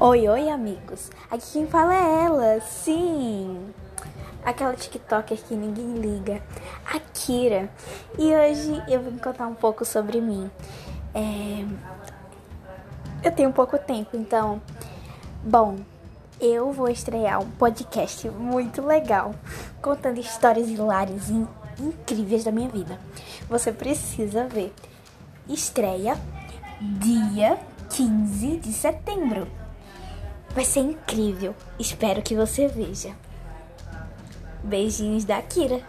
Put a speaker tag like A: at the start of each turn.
A: Oi, oi, amigos. Aqui quem fala é ela, sim. Aquela TikToker que ninguém liga, a Kira. E hoje eu vim contar um pouco sobre mim. É... Eu tenho pouco tempo, então. Bom, eu vou estrear um podcast muito legal, contando histórias hilárias e incríveis da minha vida. Você precisa ver. Estreia dia 15 de setembro. Vai ser incrível. Espero que você veja. Beijinhos da Kira.